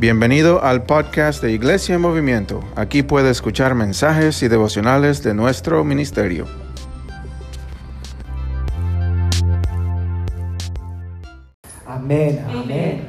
Bienvenido al podcast de Iglesia en Movimiento. Aquí puede escuchar mensajes y devocionales de nuestro ministerio. Amén, amén.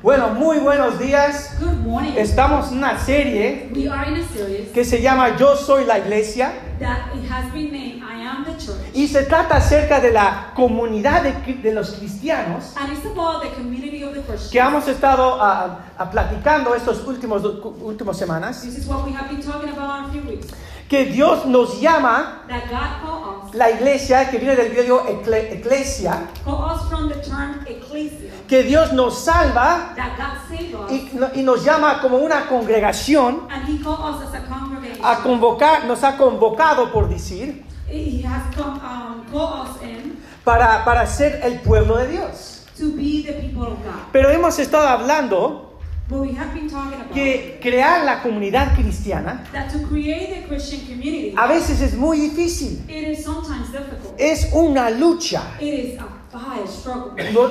Bueno, muy buenos días. Good morning. Estamos en una serie we are in a series que se llama Yo soy la iglesia that it has been named The Church. y se trata acerca de la comunidad de, los cristianos And it's about the community of the Christians. que hemos estado ah, ah, platicando estos últimos últimas semanas. This is what we have been talking about a few weeks. Que Dios nos llama That God called us, la iglesia, que viene del griego ecle- eclesia, called us from the term ecclesia. que Dios nos salva That God saved us. y, no- y nos llama como una congregación and He called us as a congregation. a convocar, nos ha convocado por decir, He has come, um, called us in para, para ser el pueblo de Dios. to be the people of God. Pero hemos estado hablando But we have been talking about que crear la comunidad cristiana that to create a Christian community, a veces es muy difícil. it is sometimes difficult. Es una lucha. It is a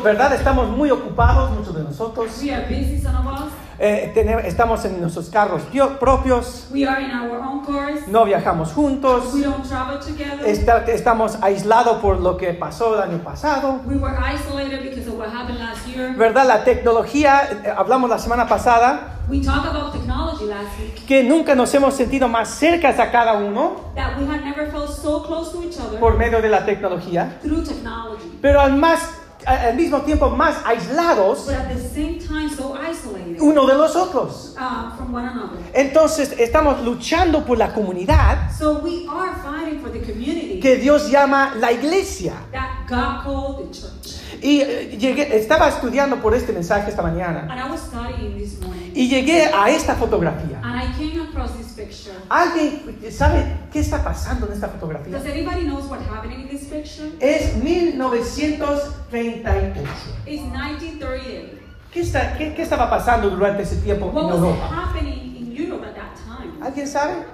¿Verdad? Estamos muy ocupados, muchos de nosotros. We are busy, some of us. Eh, tenemos- estamos en nuestros carros pio- propios. We are in our own cars. No viajamos juntos. We don't travel together. Está- estamos aislados por lo que pasó el año pasado. We were isolated because of what happened last year. ¿Verdad? La tecnología, eh, hablamos la semana pasada, We talked about technology last week. que nunca nos hemos sentido más cercas a cada uno That we never felt so close to each other por medio de la tecnología. through technology. pero al, más, al mismo tiempo más aislados But at the same time, so isolated uno de los otros. uh, from one another. Entonces estamos luchando por la comunidad So we are fighting for the community que Dios llama la iglesia. that God the church. Y eh, llegué, estaba estudiando por este mensaje esta mañana And I was studying this morning. y llegué a esta fotografía. And I came across this picture. ¿Alguien sabe qué está pasando en esta fotografía? Does anybody knows what's happening in this picture? Es 1938. It's 1938. ¿Qué, está, qué, qué estaba pasando durante ese tiempo en Europa? happening in Europe at that time? ¿Alguien sabe?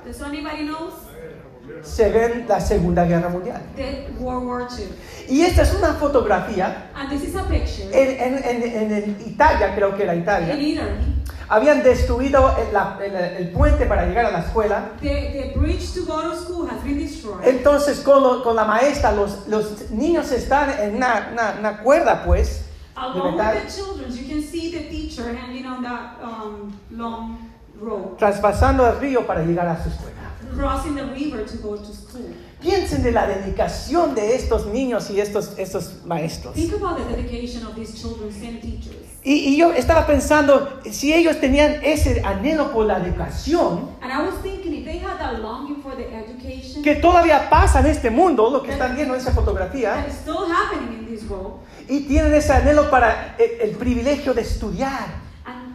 Se ve en la Segunda Guerra Mundial. The World War II. Y esta es una fotografía And this is a picture En, en- en- en Italia, creo que era in Italia, Italy. habían destruido el, la- el- el puente para llegar a la escuela. The, the bridge to go to school has been destroyed. Entonces con, lo- con la maestra los, los niños están en una, una- una cuerda, pues, de Along metal, with the children, you can see the teacher hanging on that um, long rope, traspasando el río para llegar a su escuela. Crossing the river to go to school. Piensen de la dedicación de estos niños y estos, estos maestros. Think about the dedication of these children and teachers. Y, y yo estaba pensando, si ellos tenían ese anhelo por la educación, And I was thinking if they had that longing for the education que todavía pasa en este mundo, lo que están viendo en esa fotografía, that is still happening in this world, y tienen ese anhelo para el, el privilegio de estudiar.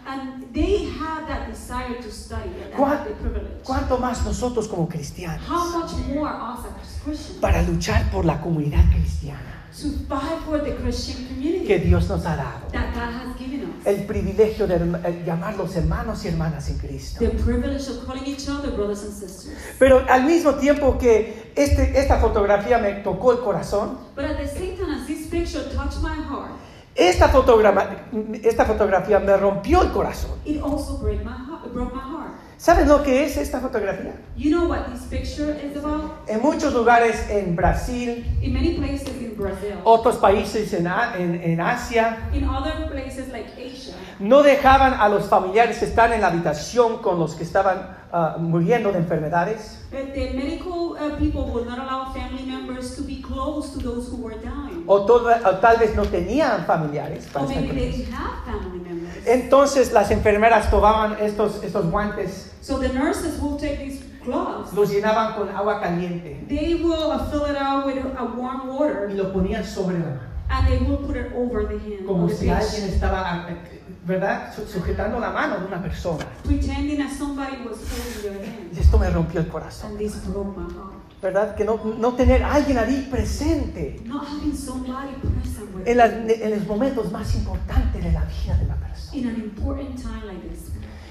And, they have that desire to study and ¿Cuán- have the privilege. ¿Cuánto más nosotros como cristianos? How much more us as Christians Para luchar por la comunidad cristiana to fight for the Christian community que Dios nos ha dado. that God has given us. El privilegio de eh, llamarlos hermanos y hermanas en Cristo. The privilege of calling each other brothers and sisters. Pero al mismo tiempo que este, esta fotografía me tocó el corazón, But at the same time, as this picture touched my heart, esta, fotograma- esta fotografía me rompió el corazón. it also broke my heart. Broke my heart. ¿Saben lo que es esta fotografía? You know what this picture is about? En muchos lugares en Brasil, In many places in Brazil, otros países en, en- en Asia, in other places like Asia, no dejaban a los familiares estar en la habitación con los que estaban ah, muriendo de enfermedades. medical uh. O, todo- o tal vez no tenían familiares. para. Entonces las enfermeras tomaban estos, estos guantes, So the nurses will take these gloves. los llenaban con agua caliente They will uh, fill it out with a warm y water lo ponían sobre la mano. and they will put it over the hand Como the si alguien estaba, eh, ¿verdad?, Su- sujetando la mano de una persona. Y esto me rompió el corazón. And this broke my heart. ¿Verdad? Que no, no tener a alguien ahí presente en, las- en los momentos más importantes de la vida de la persona.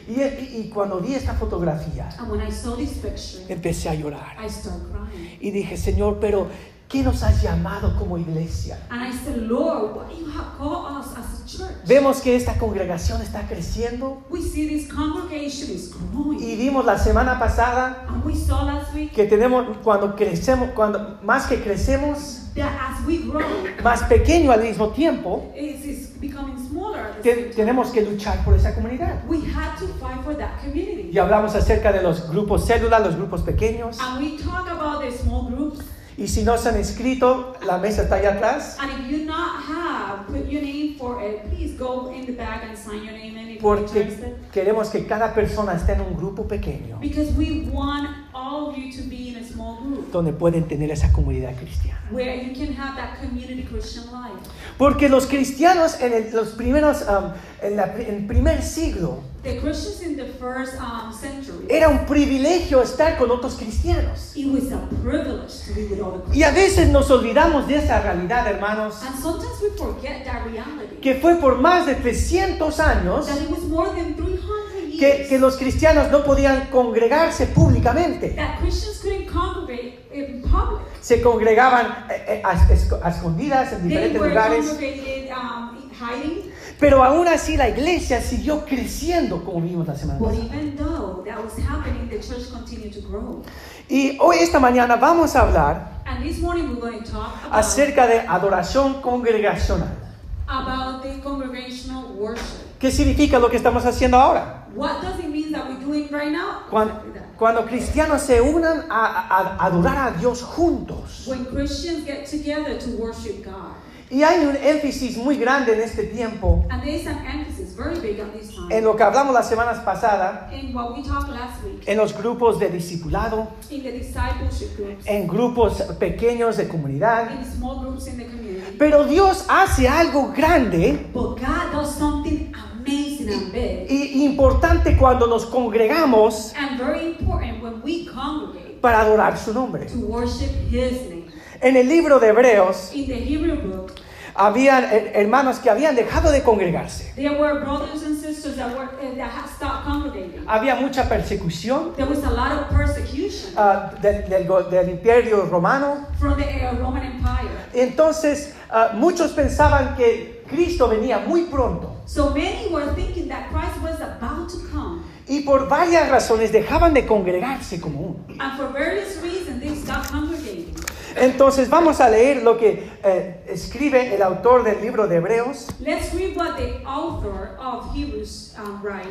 Y, y- y cuando vi esta fotografía, And when I saw this picture, empecé a llorar. I started crying. Y dije, Señor, pero ¿qué nos has llamado como iglesia? And I said, Lord, what you have called us as a church. Vemos que esta congregación está creciendo We see this congregation is growing. y vimos la semana pasada And we saw last week que tenemos cuando crecemos, cuando más que crecemos, grow, más pequeño al mismo tiempo, it is becoming smaller. At the te- same time. tenemos que luchar por esa comunidad. We had to fight for that community. Y hablamos acerca de los grupos célula, los grupos pequeños. And we talk about the small groups. Y si no se han inscrito, la mesa está allá atrás. And if you not have put your name for it, please go in the back and sign your name in if you're Porque queremos que cada persona esté en un grupo pequeño Because we want all of you to be in a small group donde pueden tener esa comunidad cristiana. where you can have that community Christian life. Porque los cristianos en el- los primeros, um, en, la- en el primer siglo, The Christians in the first um, century, era un privilegio estar con otros cristianos. it was a privilege to be with other Christians. Y a veces nos olvidamos de esa realidad, hermanos, And sometimes we forget that reality. que fue por más de 300 años that it was more than 300 que, los cristianos no podían congregarse públicamente. that Christians couldn't congregate in public. Se congregaban eh, eh, a, esco- a escondidas en They diferentes were lugares. Pero aún así la iglesia siguió creciendo como vimos la semana But pasada. even though that was happening, the church continued to grow. Y hoy, esta mañana, vamos a hablar And this morning we're going to talk about, acerca de adoración congregacional. about the congregational worship. ¿Qué significa lo que estamos haciendo ahora? What does it mean that we're doing right now? Cuando, cuando cristianos se unan a, a- a adorar a Dios juntos. When Christians get together to worship God. Y hay un énfasis muy grande en este tiempo And there is an emphasis very big on this time. en lo que hablamos las semanas pasadas, in what we talked last week, en los grupos de discipulado, in the discipleship groups, en grupos pequeños de comunidad. in small groups in the community. Pero Dios hace algo grande But God does something amazing and big y importante cuando nos congregamos and very important when we congregate para adorar su nombre. to worship His name. En el libro de Hebreos book, habían eh, hermanos que habían dejado de congregarse. there were brothers and sisters that were uh, that had stopped congregating. Había mucha persecución There was a lot of persecution ah, del, del go- del imperio romano. from the uh, Roman Empire. Entonces ah, muchos pensaban que Cristo venía muy pronto. So many were thinking that Christ was about to come, Y por varias razones dejaban de congregarse como uno. and for various reasons they stopped congregating. Entonces vamos a leer lo que eh, escribe el autor del libro de Hebreos. Let's read what the author of Hebrews um, write.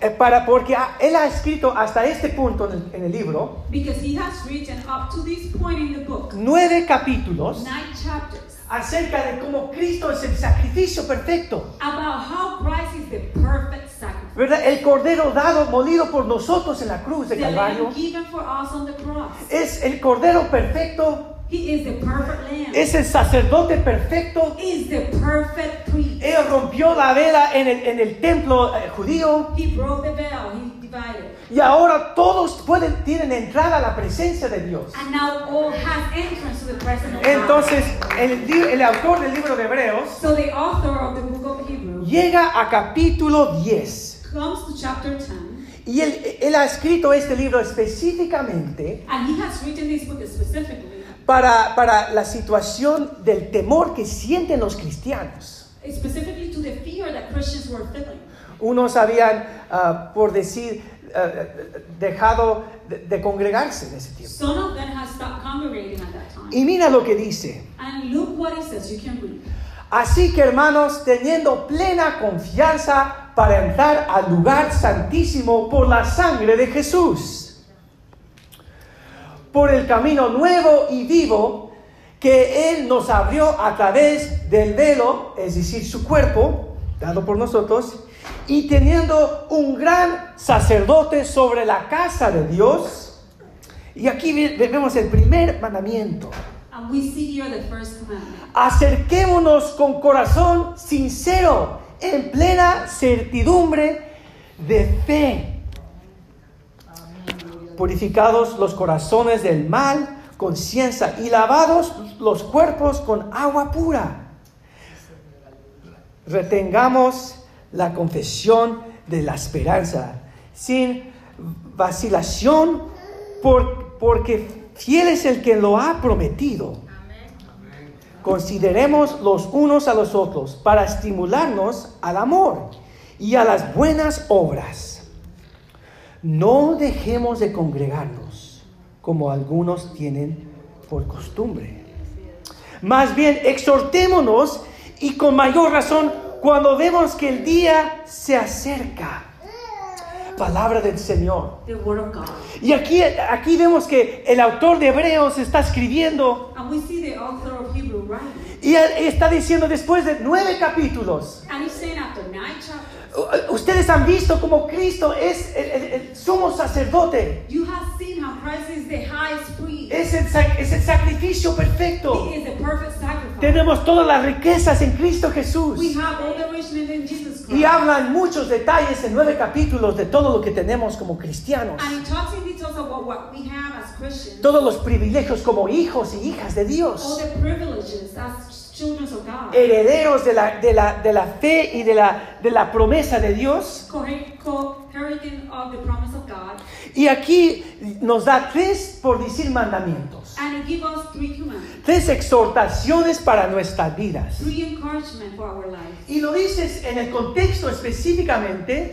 Eh, para, porque él ha escrito hasta este punto en el, en el libro Because he has written up to this point in the book nueve capítulos nine chapters acerca de cómo Cristo es el sacrificio perfecto. about how Christ is the perfect sacrifice. ¿Verdad? El cordero dado, molido por nosotros en la cruz de Calvario. given for us on the cross. Es el cordero perfecto. He is the perfect lamb. Es el sacerdote perfecto. He is the perfect priest. Él rompió la vela en el, en el templo eh, judío. He broke the veil. He divided. Y ahora todos pueden, tienen entrada a la presencia de Dios. And now all has entrance to the presence of God. Entonces, el, el autor del libro de Hebreos So the author of the book of Hebrews llega a capítulo 10. comes to chapter 10 Y él, él ha escrito este libro específicamente and he has written this book specifically para, para la situación del temor que sienten los cristianos. specifically to the fear that Christians were feeling. Unos habían, ah, por decir, ah, dejado de, de congregarse en ese tiempo. Some of them had stopped congregating at that time. Y mira lo que dice. And look what it says. You can read. Así que hermanos, teniendo plena confianza para entrar al lugar santísimo por la sangre de Jesús, por el camino nuevo y vivo que Él nos abrió a través del velo, es decir, su cuerpo, dado por nosotros, y teniendo un gran sacerdote sobre la casa de Dios. Y aquí ve- vemos el primer mandamiento. And we see here the first. Acerquémonos con corazón sincero, en plena certidumbre de fe. Purificados los corazones del mal, conciencia y lavados los cuerpos con agua pura. Retengamos la confesión de la esperanza sin vacilación, por- porque fiel es el que lo ha prometido. consideremos los unos a los otros para estimularnos al amor y a las buenas obras. No dejemos de congregarnos como algunos tienen por costumbre. Más bien, exhortémonos y con mayor razón cuando vemos que el día se acerca. Palabra del Señor. The Word of God. Y aquí, aquí vemos que el autor de Hebreos está escribiendo And we see the author of Hebrew writing. Y él está diciendo después de nueve capítulos, ustedes han visto como Cristo es el, el- el sumo sacerdote, you have es el, sac- es el sacrificio perfecto. Tenemos todas las riquezas en Cristo Jesús. Y hablan muchos detalles en nueve capítulos de todo lo que tenemos como cristianos. And he talks in details about what we have as Christians, Todos los privilegios como hijos y hijas de Dios. Herederos de la, de la, de la fe y de la, de la promesa de Dios. Y aquí nos da tres, por decir, mandamientos. Tres exhortaciones para nuestras vidas. Y lo dices en el contexto específicamente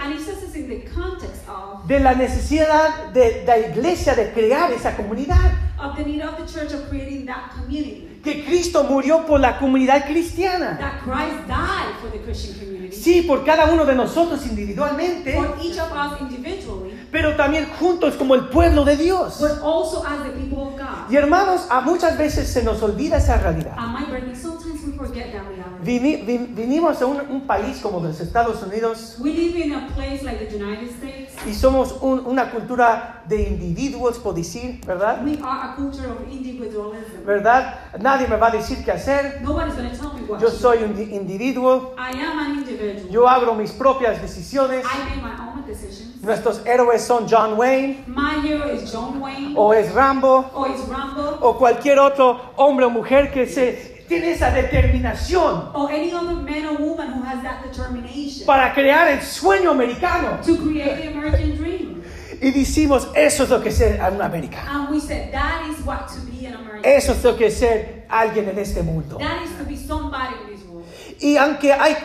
de la necesidad de la iglesia de crear esa comunidad. of the need of the church of creating that community. Que Cristo murió por la comunidad cristiana. That Christ died for the Christian community. Sí, por cada uno de nosotros individualmente, For each of us individually, pero también juntos como el pueblo de Dios. but also as the people of God. Y hermanos, a muchas veces se nos olvida esa realidad. And my brethren, sometimes we forget that reality. Vini- vi- vinimos a un, un país como los Estados Unidos We live in a place like the United States. y somos un- una cultura de individuos, por decir, ¿verdad? We are a culture of individualism. ¿Verdad? Nadie me va a decir qué hacer. Nobody's to tell me what Yo soy un di- individuo. I am an individual. Yo hago mis propias decisiones. I make my own decisions. Nuestros héroes son John Wayne My hero is John Wayne o es Rambo or is Rambo o cualquier otro hombre o mujer que se tiene esa determinación or any other man or woman who has that determination para crear el sueño americano. to create the American dream. Y decimos, eso es lo que es ser un americano. And we said that is what to be an American. Eso es lo que es ser alguien en este mundo. That is to be somebody in this world. Y aunque hay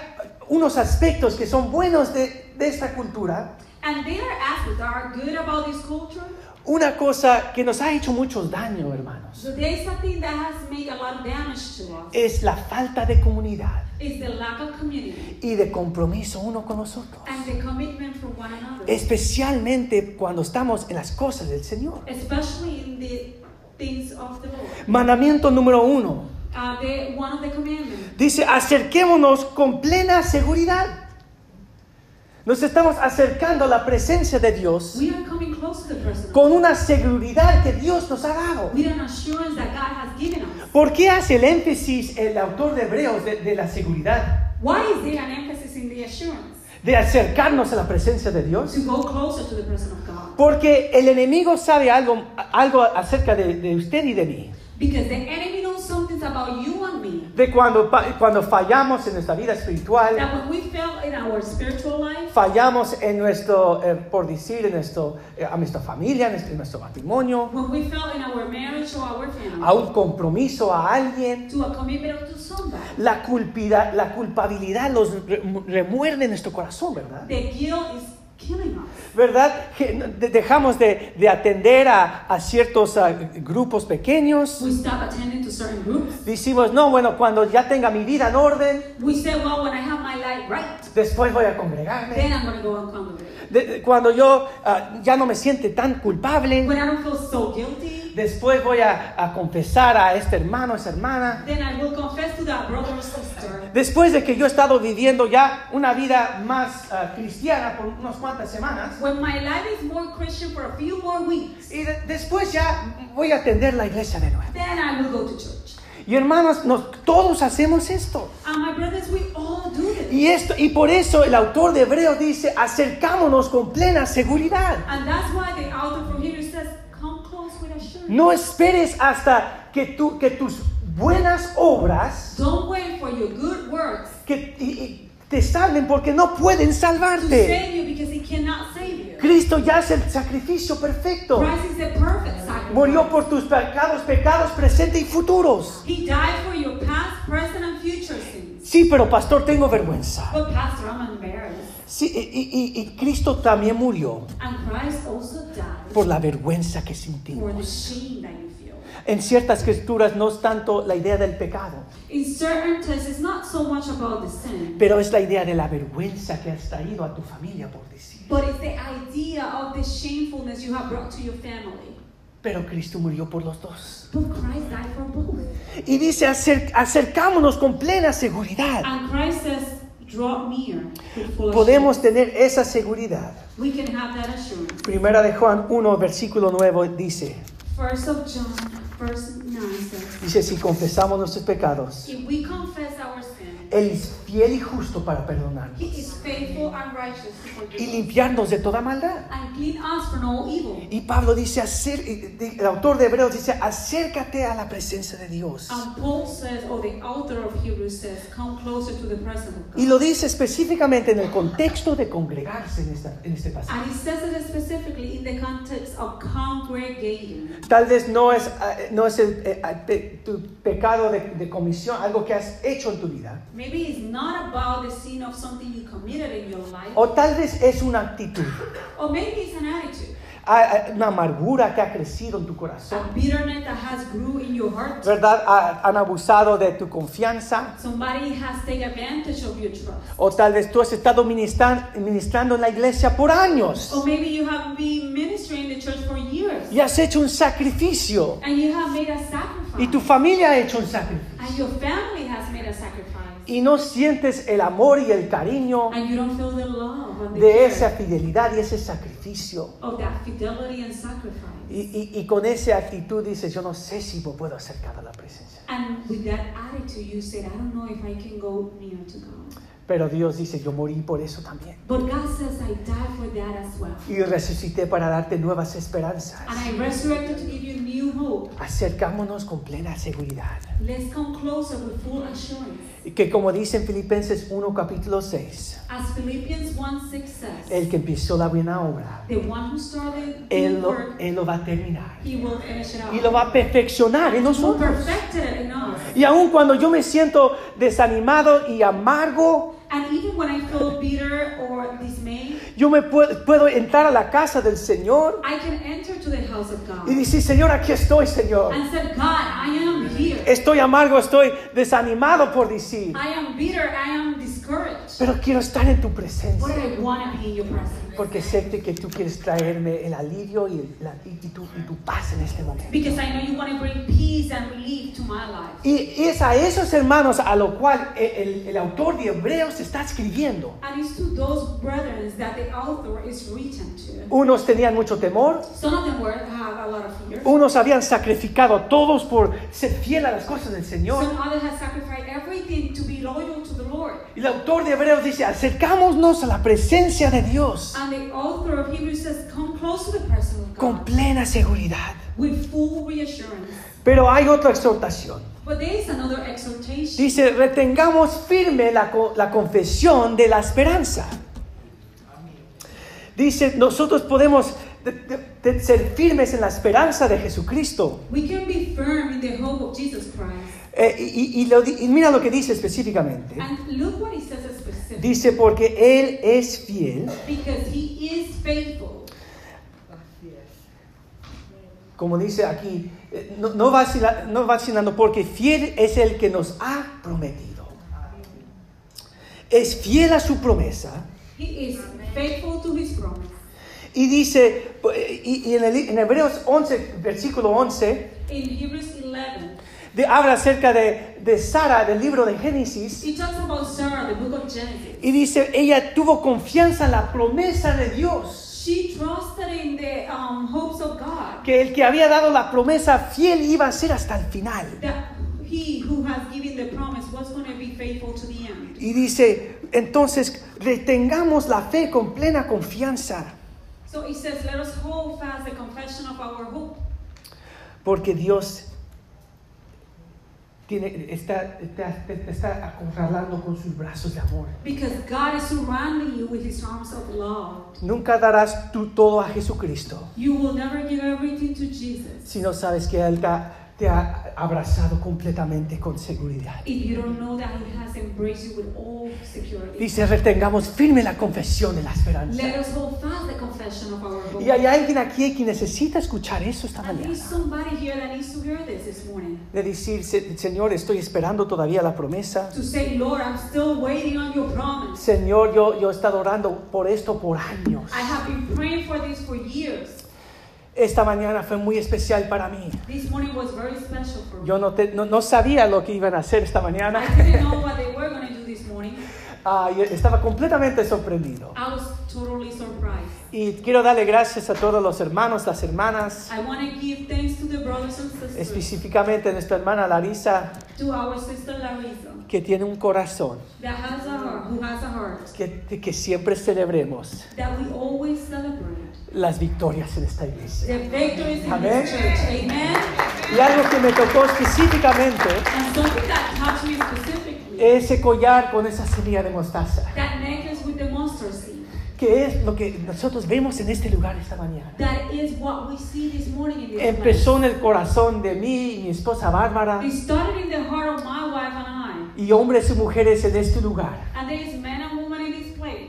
unos aspectos que son buenos de, de esta cultura, And there are aspects that are good about this culture. Una cosa que nos ha hecho mucho daño, hermanos, So there is something that has made a lot of damage to us. es la falta de comunidad Is the lack of community y de compromiso uno con nosotros. and the commitment for one another. Especialmente cuando estamos en las cosas del Señor. Especially in the things of the Lord. Mandamiento número uno. The, one of the commandments. Dice, acerquémonos con plena seguridad. Nos estamos acercando a la presencia de Dios We are coming close to the presence of con una seguridad que Dios nos ha dado. with an assurance that God has given us. ¿Por qué hace el énfasis el autor de Hebreos de, de la seguridad? Why is there an emphasis in the assurance? De acercarnos a la presencia de Dios. To go closer to the presence of God. Porque el enemigo sabe algo, algo acerca de, de usted y de mí. Because the enemy knows something about you and me. De cuando, cuando fallamos en nuestra vida espiritual, That when we fail in our spiritual life, fallamos en nuestro, eh, por decir, en nuestro, eh, a nuestra familia, en nuestro, en nuestro matrimonio, family, a un compromiso a alguien, la, culpida- la culpabilidad los re- remuerde en nuestro corazón, ¿verdad? the guilt is. ¿Verdad? Dejamos de, de atender a, a ciertos ah, grupos pequeños. We stop attending to certain groups. Decimos, no, bueno, cuando ya tenga mi vida en orden, We say, well, when I have my life right, después voy a congregarme. then I'm to go and congregate. De- cuando yo ah, ya no me siente tan culpable, When I don't feel so guilty, después voy a, a confesar a este hermano, esa hermana. then I will confess to that brother or sister. Después de que yo he estado viviendo ya una vida más ah, cristiana por unas cuantas semanas, When my life is more Christian for a few more weeks, y de- después ya voy a atender la iglesia de nuevo. then I will go to church. Y hermanos, nos, todos hacemos esto. And my brothers, we all do this. Y, esto, y por eso el autor de Hebreos dice, acercámonos con plena seguridad. And that's why the author from here says, come close with assurance. No esperes hasta que, tú, que tus buenas obras Don't wait for your good works que, y- y te salven porque no pueden salvarte. Cristo ya es el sacrificio perfecto. Christ is the perfect sacrifice. Murió por tus pecados, pecados presentes y futuros. He died for your past, present, and future sins. Sí, pero pastor, tengo vergüenza. Sí, y, y- y- Cristo también murió por la vergüenza que sentimos. En ciertas escrituras no es tanto la idea del pecado, so sin, pero es la idea de la vergüenza que has traído a tu familia, por decir. but it's the idea of the shamefulness you have brought to your family. Pero Cristo murió por los dos. But Christ died for both. Y dice, "Acer- acercámonos con plena seguridad. And Podemos tener esa seguridad. We can have that assurance. Primera de Juan 1, versículo 9 dice, First of John, verse 9 says, dice, si confesamos nuestros pecados, Él es fiel y justo para perdonarnos He is faithful and righteous to y forgive limpiarnos de toda maldad. and clean us from all evil. Y Pablo dice, acer- el autor de Hebreos dice, acércate a la presencia de Dios. And Paul says, or the author of Hebrews says, come closer to the presence of Y God. lo dice específicamente en el contexto de congregarse en, esta- en este pasaje. And he says it specifically in the context of congregating. Tal vez no es, eh, no es el, eh, pe- tu pecado de, de comisión, algo que has hecho en tu vida. Maybe it's not about the sin of something you committed in your life, O tal vez es una actitud, or maybe it's an attitude, una amargura que ha crecido en tu corazón. a bitterness that has grew in your heart. ¿Verdad? Han abusado de tu confianza. Somebody has taken advantage of your trust. O tal vez tú has estado ministran- ministrando en la iglesia por años Or maybe you have been ministering in the church for years y has hecho un sacrificio and you have made a sacrifice. y tu familia ha hecho un sacrificio And your family has made a sacrifice. Y no sientes el amor y el cariño And you don't feel the love and the de esa fidelidad y ese sacrificio. Y, y- y con esa actitud dices, yo no sé si me puedo acercar a la presencia. And with that attitude, you said, I don't know if I can go near to God. Pero Dios dice, yo morí por eso también. But God says, I died for that as well. Y resucité para darte nuevas esperanzas. And I resurrected to give you new hope. Acercámonos con plena seguridad. Let's come closer with full assurance. Que como dice en Filipenses 1 capítulo 6, As Philippians 1 6 says, el que empezó la buena obra, the one who started Él the lo, work, Él lo va a terminar. he will finish it out. Y lo va a perfeccionar en nosotros. Y aun cuando yo me siento desanimado y amargo, And even when I feel bitter or yo me puedo, puedo entrar a la casa del Señor I can enter to the house of God y decir, Señor, aquí estoy, Señor. and said, God, I am here. Estoy amargo, estoy desanimado por decir, I am bitter, I am discouraged. pero quiero estar en tu But presencia. I want to be in your presence. Porque sé que tú quieres traerme el alivio y, la- y tu, y tu paz en este momento. Because I know you want to bring peace and relief to my life. Y es a esos hermanos a lo cual el, el- el autor de Hebreos está escribiendo. And it's to those brethren that the author is written to. Unos tenían mucho temor, Some of them were, have a lot of fear. unos habían sacrificado a todos por ser fiel a las cosas del Señor. Some others have sacrificed everything to be loyal to the Lord. Y el autor de Hebreos dice, acercámonos a la presencia de Dios And the author of Hebrews says, come close to the presence of con God plena seguridad. with full reassurance. Pero hay otra exhortación. But there is another exhortation. Dice, retengamos firme la, la confesión de la esperanza. Dice, nosotros podemos de- ser firmes en la esperanza de Jesucristo. We can be firm in the hope of Jesus Christ. Eh, y, y lo di- y mira lo que dice específicamente. And look what he says specifically. Dice, porque Él es fiel, Because he is faithful. como dice aquí, eh, no, no, vacila- no vacilando, porque fiel es el que nos ha prometido. Es fiel a su promesa. He is faithful to his promise. Y dice, y, y en, el- en Hebreos 11, versículo 11, In Hebrews 11, de- habla acerca de, de Sara, del libro de Génesis, he talks about Sarah, the book of Genesis. y dice, ella tuvo confianza en la promesa de Dios, She trusted in the um, hopes of God. que el que había dado la promesa fiel iba a ser hasta el final. Y dice, entonces retengamos la fe con plena confianza, So it says, let us hold fast the confession of our hope. porque Dios tiene, está, está, está acorralando con sus brazos de amor. Because God is surrounding you with His arms of love. Nunca darás tú todo a Jesucristo You will never give everything to Jesus si no sabes que Él ha, te ha abrazado completamente con seguridad. Dice, retengamos firme la confesión de la esperanza. Let us hold fast the confession of our hope. Y hay alguien aquí que necesita escuchar eso esta mañana. De decir, "Se- Señor, estoy esperando todavía la promesa. Say. Señor, yo, yo he estado orando por esto por años. I have been praying for this for years. Esta mañana fue muy especial para mí. This morning was very special for me. Yo no, te- no, no sabía lo que iban a hacer esta mañana. I didn't know what they were going to do this morning. Ah, y estaba completamente sorprendido. I was totally surprised. Y quiero darle gracias a todos los hermanos, las hermanas, I want to give thanks to the brothers and sisters, específicamente a nuestra hermana Larisa, to our sister Larissa, que tiene un corazón that has a heart, who has a heart, que, que siempre celebremos that we always celebrate las victorias en esta iglesia. the victories in Amen. this church. Amen. Y algo que me tocó específicamente, ese collar con esa semilla de mostaza, que es lo que nosotros vemos en este lugar esta mañana. Empezó en el corazón de mí y mi esposa Bárbara, y hombres y mujeres en este lugar,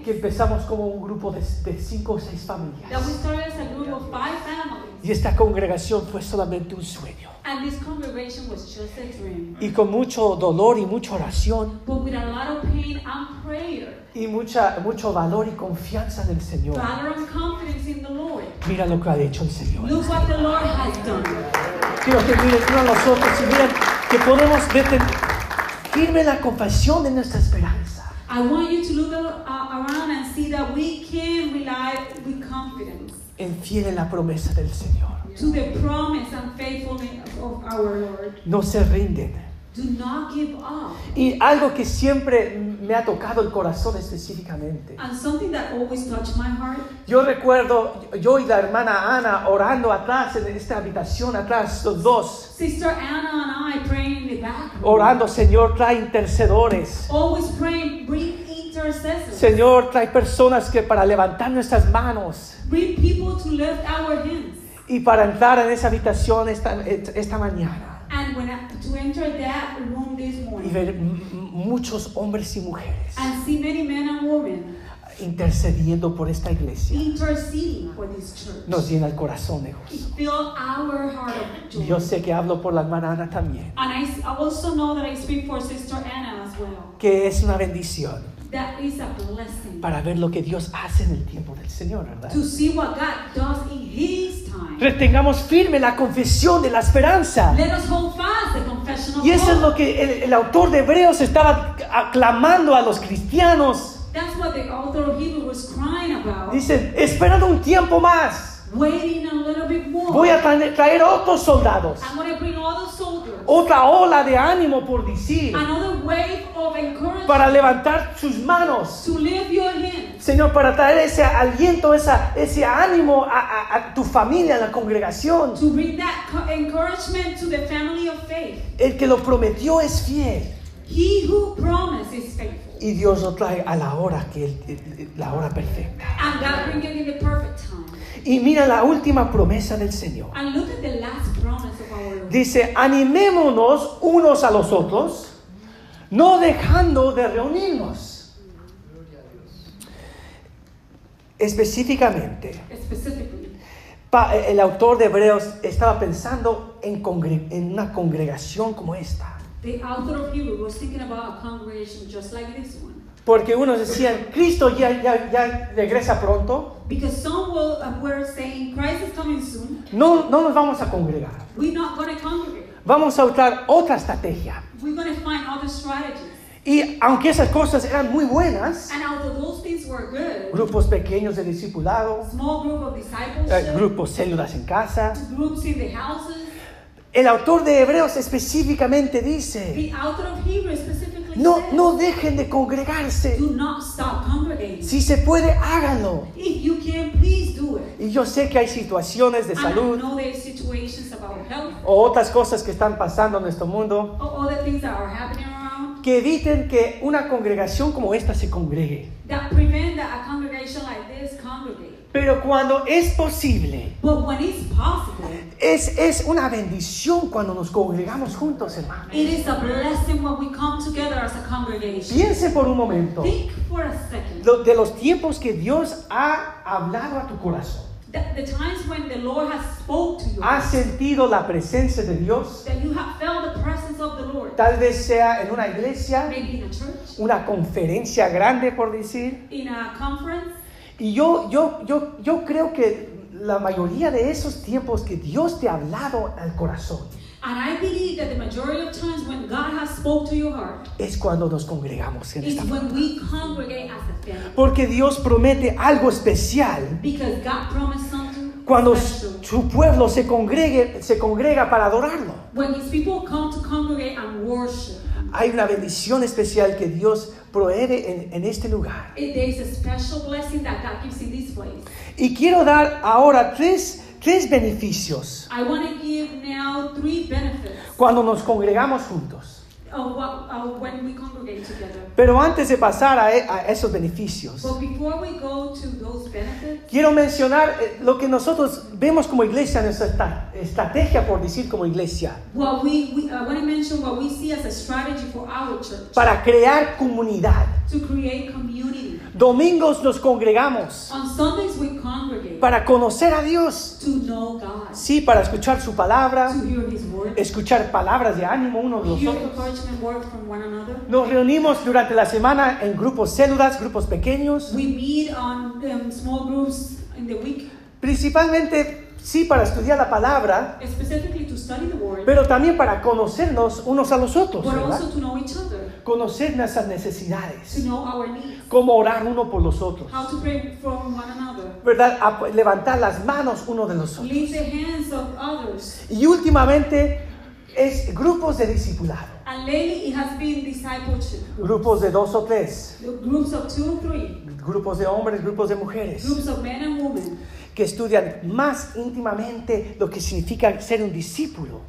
que empezamos como un grupo de, de cinco o seis That we familias. started as a group of five families. Y esta congregación fue solamente un sueño. And this congregation was just a dream. Y con mucho dolor y mucha oración, But with a lot of pain and prayer, y mucha, mucho valor y confianza en el Señor. valor and confidence in the Lord. Mira lo que ha hecho el Señor. Look what the Lord has done. Quiero que miren uno a los otros y miren que podemos ver firme la confesión de nuestra esperanza. I want you to look around and see that we can rely with confidence En fiel en la promesa del Señor. to the promise and faithfulness of our Lord. No se rinden. Do not give up. Y algo que siempre me ha tocado el corazón específicamente. And something that always touched my heart. Yo recuerdo yo y la hermana Ana orando atrás en esta habitación, atrás, los dos, Sister Anna and I praying in the back. orando, Señor, trae intercedores. Always praying, bring intercessors. Señor, trae personas que para levantar nuestras manos Bring people to lift our hands. y para entrar en esa habitación esta, esta mañana And when I, to enter that room this y morning ver m- m- muchos hombres y mujeres and see many men and women intercediendo por esta iglesia interceding for this church, nos llena el corazón de it gozo. fill our heart of joy. Yo sé que hablo por la hermana Ana también, And I, s- I also know that I speak for Sister Anna as well. que es una bendición That is a blessing para ver lo que Dios hace en el tiempo del Señor, ¿verdad? to see what God does in His time. Retengamos firme la confesión de la esperanza. Let us hold fast the confession of Y eso es lo que el, el autor de Hebreos estaba aclamando a los cristianos. That's what the author of Hebrew was crying about. Dice, esperando un tiempo más, Waiting a little bit more. voy a traer, otros soldados. I'm going to bring all the soldiers. Otra ola de ánimo por decir, Another wave of encouragement para levantar sus manos. to lift your hands. Señor, para traer ese aliento, esa, ese ánimo a, a- a tu familia, a la congregación. To bring that co- encouragement to the family of faith. El que lo prometió es fiel. He who promised is faithful. Y Dios lo trae a la hora, que él- la hora perfecta. And God bring it in the perfect time. Y mira la última promesa del Señor. And look at the last promise of our Lord. Dice, animémonos unos a los otros, no dejando de reunirnos. Específicamente, pa- el autor de Hebreos estaba pensando en, congre- en una congregación como esta. the author of Hebrew was thinking about a congregation just like this one. Porque unos decían, Cristo ya, ya, ya regresa pronto, Because some will, uh, were saying, Christ is coming soon. no, no nos vamos a congregar. We're not going to congregate. Vamos a usar otra estrategia. We're going to find other strategies. Y aunque esas cosas eran muy buenas, And although those things were good, grupos pequeños de discipulado, small group of eh, grupos células en casa, groups in the houses, El autor de Hebreos específicamente dice, No, no dejen de congregarse. do not stop congregating. Si se puede, háganlo. If you can, please do it. Y yo sé que hay situaciones de And I salud know there's situations about health o otras cosas que están pasando en nuestro mundo or other things that are happening around que eviten que una congregación como esta se congregue. that prevent that a congregation like this congregate. Pero cuando es posible, But when it's possible, es, es una bendición cuando nos congregamos juntos, hermano. it is a blessing when we come together as a congregation. Piense por un momento Think for a second. lo- de los tiempos que Dios ha hablado a tu corazón. The, the times when the Lord has spoke to you, ¿Has sentido la presencia de Dios? that you have felt the presence of the Lord, Tal vez sea en una iglesia, maybe in a church, una conferencia grande, por decir. in a conference. Y yo, yo, yo, yo creo que la mayoría de esos tiempos que Dios te ha hablado al corazón And I believe that the majority of times when God has spoke to your heart es cuando nos congregamos en esta when we congregate as a family. Porque Dios promete algo especial Because God promised something cuando special. su pueblo se congregue, se congrega para adorarlo. When His people come to congregate and worship, Hay una bendición especial que Dios provee en, en este lugar. Y quiero dar ahora tres, tres beneficios I want to give now three benefits cuando nos congregamos juntos. Pero antes de pasar a, e- a esos beneficios, But before we go to those benefits, quiero mencionar eh, lo que nosotros vemos como iglesia, nuestra estrategia, por decir como iglesia, we, we church para crear comunidad. to create community. Domingos nos congregamos On Sundays we congregate para conocer a Dios. to know God, Sí, para escuchar su palabra, to hear His word, escuchar palabras de ánimo unos de los otros. Encouragement word from one another. Nos reunimos durante la semana en grupos células, grupos pequeños, We meet on um, small groups in the week, principalmente sí para estudiar la palabra, specifically to study the word, pero también para conocernos unos a los otros, but also to know each other, Conocer nuestras to necesidades, know our needs, cómo orar uno por los otros, how to pray from one another, ¿verdad? A- levantar las manos uno de los otros. the hands of others. Y últimamente es grupos de discipulado, And lately it has been discipleship. grupos de dos o tres, The Groups of two or three, grupos de hombres, grupos de mujeres. groups of men and women que estudian más íntimamente lo que significa ser un discípulo.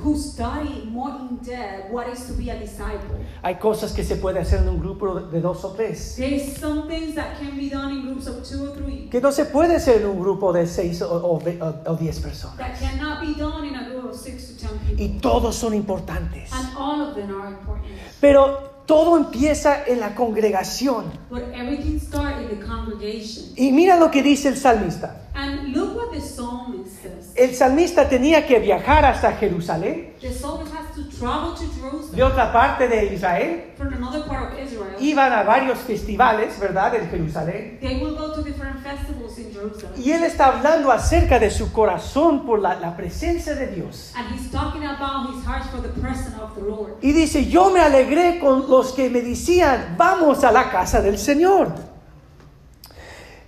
Who study more in depth what is to be a disciple. Hay cosas que se puede hacer en un grupo de dos o tres, There is some things that can be done in groups of two or three que no se puede hacer en un grupo de seis o, o o- o diez personas. that cannot be done in a group of six to ten people. Y todos son importantes. And all of them are important. Pero todo empieza en la congregación. But everything starts in the congregation. Y mira lo que dice el salmista. And look what the psalmist says. El salmista tenía que viajar hasta Jerusalén, The psalmist has to travel to de otra parte de Israel. from another part of Israel. Iban a varios festivales, ¿verdad? En Jerusalén. They will go to different festivals in Jerusalem. Y él está hablando acerca de su corazón por la, la presencia de Dios. And he's talking about his heart for the presence of the Lord. Y dice, yo me alegré con los que me decían, vamos a la casa del Señor.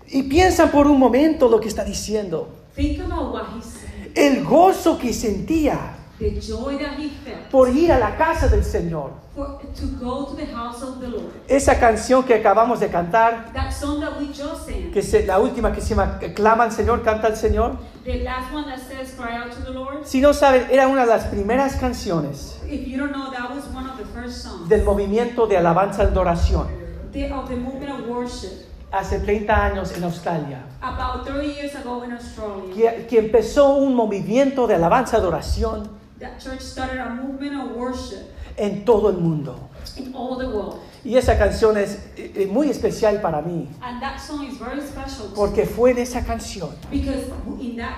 Y piensan por un momento lo que está diciendo. Think about what he said. El gozo que sentía The joy that he felt por ir a la casa del Señor. for, to go to the house of the Lord. Esa canción que acabamos de cantar, That song that we just sang. que es la última que se llama Clama al Señor, canta al Señor. The last one that says, Cry out to the Lord. Si no saben, era una de las primeras canciones If you don't know, that was one of the first songs del movimiento de alabanza y adoración the, of the movement of worship hace 30 años en Australia. about 30 years ago in Australia. que, que empezó un movimiento de alabanza y adoración That church started a movement of worship en todo el mundo. in all the world. Y esa canción es eh, muy especial para mí, And that song is very special to porque fue en esa canción,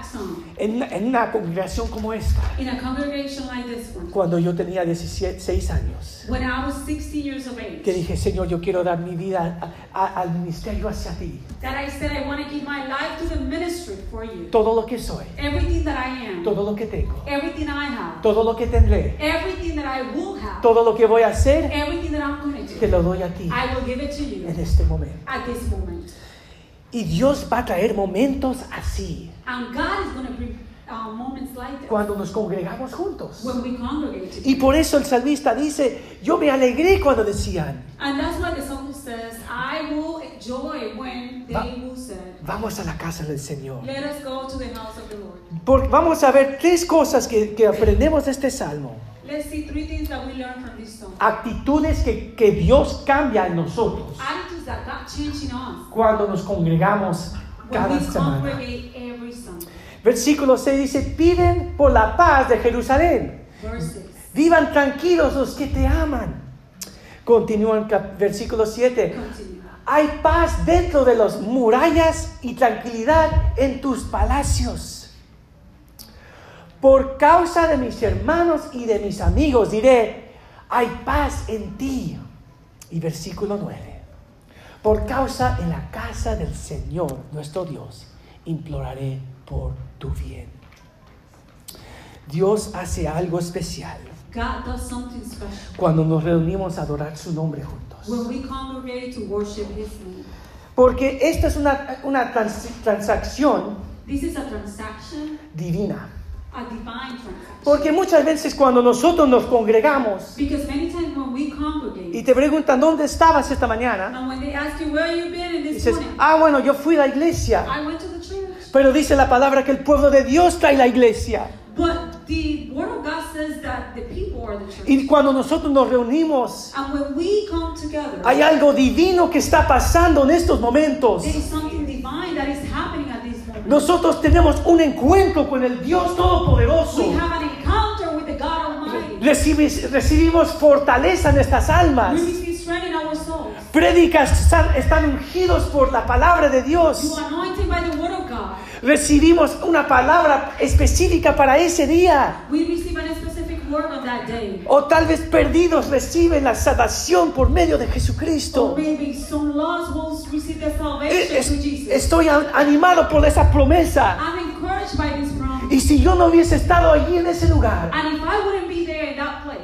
song, en, una- en una congregación como esta, in a congregation like this one, cuando yo tenía 16 años, when I was 16 years of age, que dije, Señor, yo quiero dar mi vida a- a- al ministerio hacia ti, I I todo lo que soy, Everything that I am, todo lo que tengo, everything I have, todo lo que tendré, everything that I will have, todo lo que voy a hacer, everything lo doy a ti I will give it to you en este momento. at this moment. Y Dios va a traer momentos así. And God is going to bring uh, moments like this cuando nos congregamos juntos. when we congregate together. Y por eso el salmista dice, yo me alegré cuando decían, And that's why the psalmist says, I will joy when Va- they will say, vamos a la casa del Señor. Let us go to the house of the Lord. Porque vamos a ver tres cosas que, que aprendemos de este salmo. Let's see three things that we learn from this song. Actitudes que, que Dios cambia en nosotros Attitudes that God changed in us cuando nos congregamos when cada we semana. congregate every Sunday. Versículo 6 dice, piden por la paz de Jerusalén. Verse 6. Vivan tranquilos los que te aman. Continúa cap- versículo 7. Continue. Hay paz dentro de las murallas y tranquilidad en tus palacios. Por causa de mis hermanos y de mis amigos diré, hay paz en ti. Y versículo 9. Por causa en la casa del Señor nuestro Dios, imploraré por tu bien. Dios hace algo especial God does something special cuando nos reunimos a adorar su nombre juntos. when we congregate to worship His name. Porque esta es una, una trans- transacción This is a transaction, divina. Porque muchas veces cuando nosotros nos congregamos Because many times when we congregate, y te preguntan dónde estabas esta mañana, dices, ah, bueno, yo fui a la iglesia. I went to the church. Pero dice la palabra que el pueblo de Dios trae la iglesia. Y cuando nosotros nos reunimos, And when we come together, hay algo divino que está pasando en estos momentos. Nosotros tenemos un encuentro con el Dios Todopoderoso. Recibis- recibimos fortaleza en nuestras almas. Prédicas están, están ungidos por la palabra de Dios. Recibimos una palabra específica para ese día. O tal vez perdidos reciben la salvación por medio de Jesucristo. Eh, es-. Estoy animado por esa promesa. Y si yo no hubiese estado allí en ese lugar,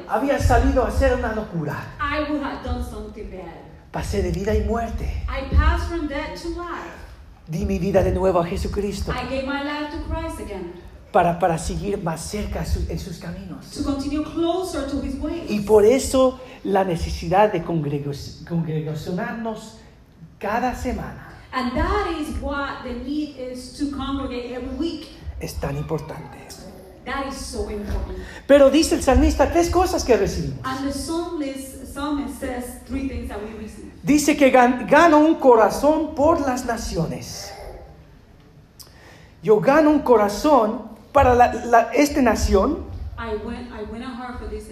había salido a hacer una locura. I would have done something bad. Pasé de vida y muerte. I passed from death to life. Di mi vida de nuevo a Jesucristo Para, para seguir más cerca su- en sus caminos. to continue closer to His ways. Y por eso la necesidad de congregacionarnos cada semana And that is what the need is to congregate every week. es tan importante. That is so important. Pero dice el salmista tres cosas que recibimos. And the psalmist, psalmist says three things that we receive. Dice que gan- gano un corazón por las naciones. Yo gano un corazón para la- la- esta nación, I I for this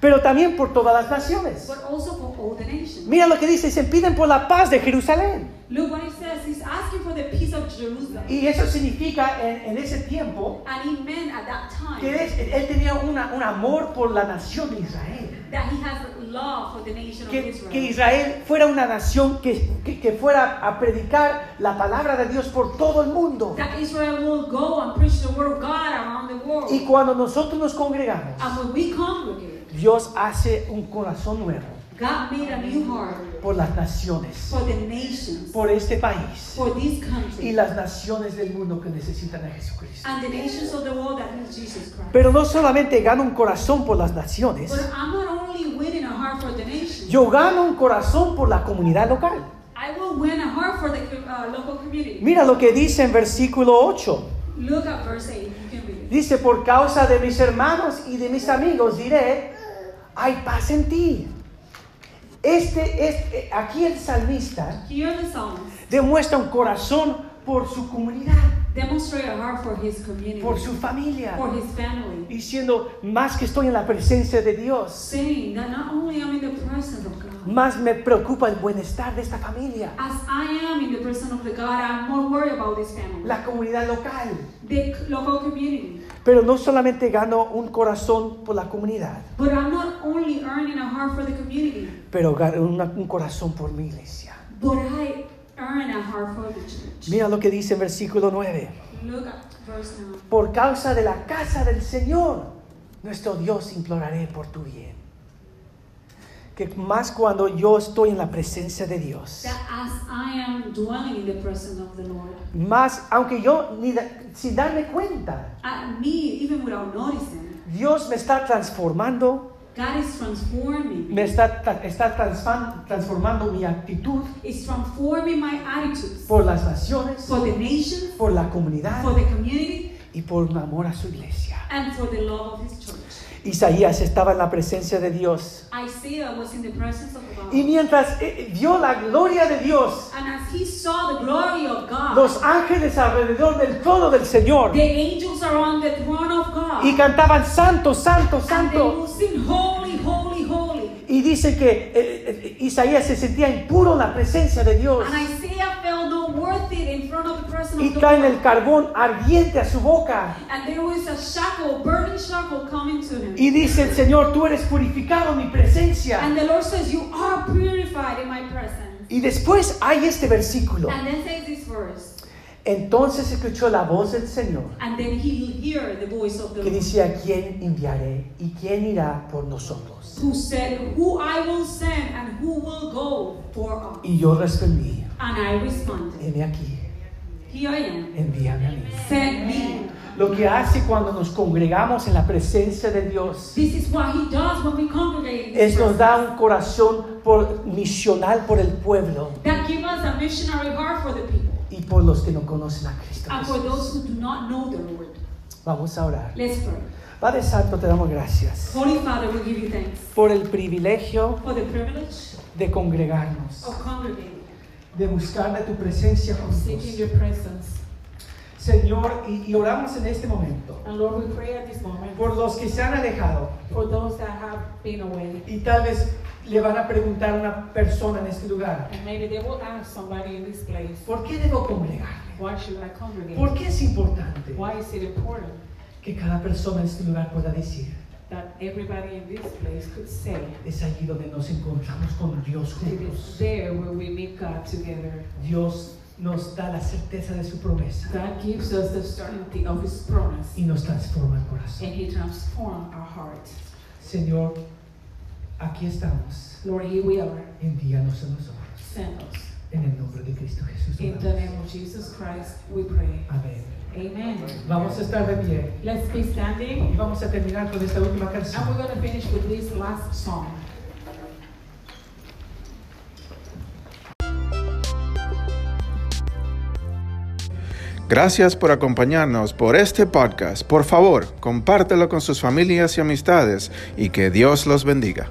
pero también por todas las naciones. but also for all the nations. Mira lo que dice, se piden por la paz de Jerusalén. Look what he says. He's asking for the peace of Jerusalem. Y eso significa en, en ese tiempo And he meant at that time que él, él tenía una- un amor por la nación de Israel. That he has love for the nation of Que, Israel. que Israel fuera una nación que, que- que fuera a predicar la palabra de Dios por todo el mundo. that Israel will go and preach the word of God around the world. Y cuando nosotros nos congregamos, and when we congregate, Dios hace un corazón nuevo God made a new heart por las naciones, for the nations, por este país for this y country, las naciones del mundo que necesitan a Jesucristo. and the nations of the world that need Jesus Christ. Pero no solamente gano un corazón por las naciones, But I'm not only winning a heart for the nations, yo gano un corazón por la comunidad local. I will win a heart for the uh, local community. Mira lo que dice en versículo 8. Look at verse 8. You can read it. Dice, por causa de mis hermanos y de mis amigos diré, hay paz en ti. Este es, eh, aquí el salmista demuestra un corazón por su comunidad, a heart for his community, por su familia, for his family, diciendo, más que estoy en la presencia de Dios, saying that not only am I in the presence of God, más me preocupa el bienestar de esta familia, as I am in the presence of the God, I'm more worried about this family, la comunidad local. the local community. Pero no solamente gano un corazón por la comunidad, But I'm not only earning a heart for the community, pero gano una- un corazón por mi iglesia. but I earn a heart for the church. Mira lo que dice en versículo 9. Look at verse 9. Por causa de la casa del Señor, nuestro Dios imploraré por tu bien. Que más cuando yo estoy en la presencia de Dios. Más, aunque yo ni da- sin darme cuenta, me, even noticing, Dios me está transformando, God is transforming me me. está, está transformando mi actitud It's transforming my attitudes por las naciones, for the nations, por la comunidad for the community, y por un amor a su iglesia. and for the love of His church. Isaías estaba en la presencia de Dios. Isaiah was in the presence of God. Y mientras eh, vio la gloria de Dios, And as he saw the glory of God, los ángeles alrededor del trono del Señor the angels are on the throne of God. y cantaban santo, santo, santo. will sing holy, holy, holy. Y dice que eh, eh, Isaías se sentía impuro en la presencia de Dios. And Isaiah felt no worth it in front of the presence Y traen el carbón ardiente a su boca. And there was a shackle, burning shackle coming to him. Y dice el Señor, tú eres purificado en mi presencia. And the Lord says, You are purified in my presence. Y después hay este versículo. And then says this verse. Entonces escuchó la voz del Señor And then he hear the voice of the que decía, ¿quién enviaré y quién irá por nosotros? Who said, Who I will send and who will go for us. Y yo respondí, And I responded, heme aquí. Envíame a mí. Send me. Lo que hace cuando nos congregamos en la presencia de Dios This is what he does when we congregate. in es nos da un corazón por, misional por el pueblo That give us a missionary heart for the people y por los que no conocen a Cristo. and for those who do not know the Lord. Vamos a orar. Let's pray. Padre Santo, te damos gracias Holy Father, we give you thanks por el privilegio for the privilege de congregarnos, of congregating, de buscar de tu presencia juntos. Señor, y, y oramos en este momento And Lord, we pray at this moment por los que se han alejado for those that have been away. y tal vez le van a preguntar a una persona en este lugar, And maybe they will ask somebody in this place, ¿por qué debo congregarme? why should I congregate? ¿Por qué es importante Why is it important que cada persona en este lugar pueda decir, that everybody in this place could say, es allí donde nos encontramos con Dios juntos? there where we meet God together. Dios nos da la certeza de su promesa God gives us the certainty of His promise, y nos transforma el corazón. and He transforms our heart. Señor, aquí estamos. Lord, here we are. Envíanos a nosotros. Send us. En el nombre de Cristo Jesús. In the name of Jesus Christ, we pray. Amén. Amen. Vamos a estar de pie Let's be y standing, vamos a terminar con esta última and we're canción. going to finish with this last song. Gracias por acompañarnos por este podcast. Por favor, compártelo con sus familias y amistades y que Dios los bendiga.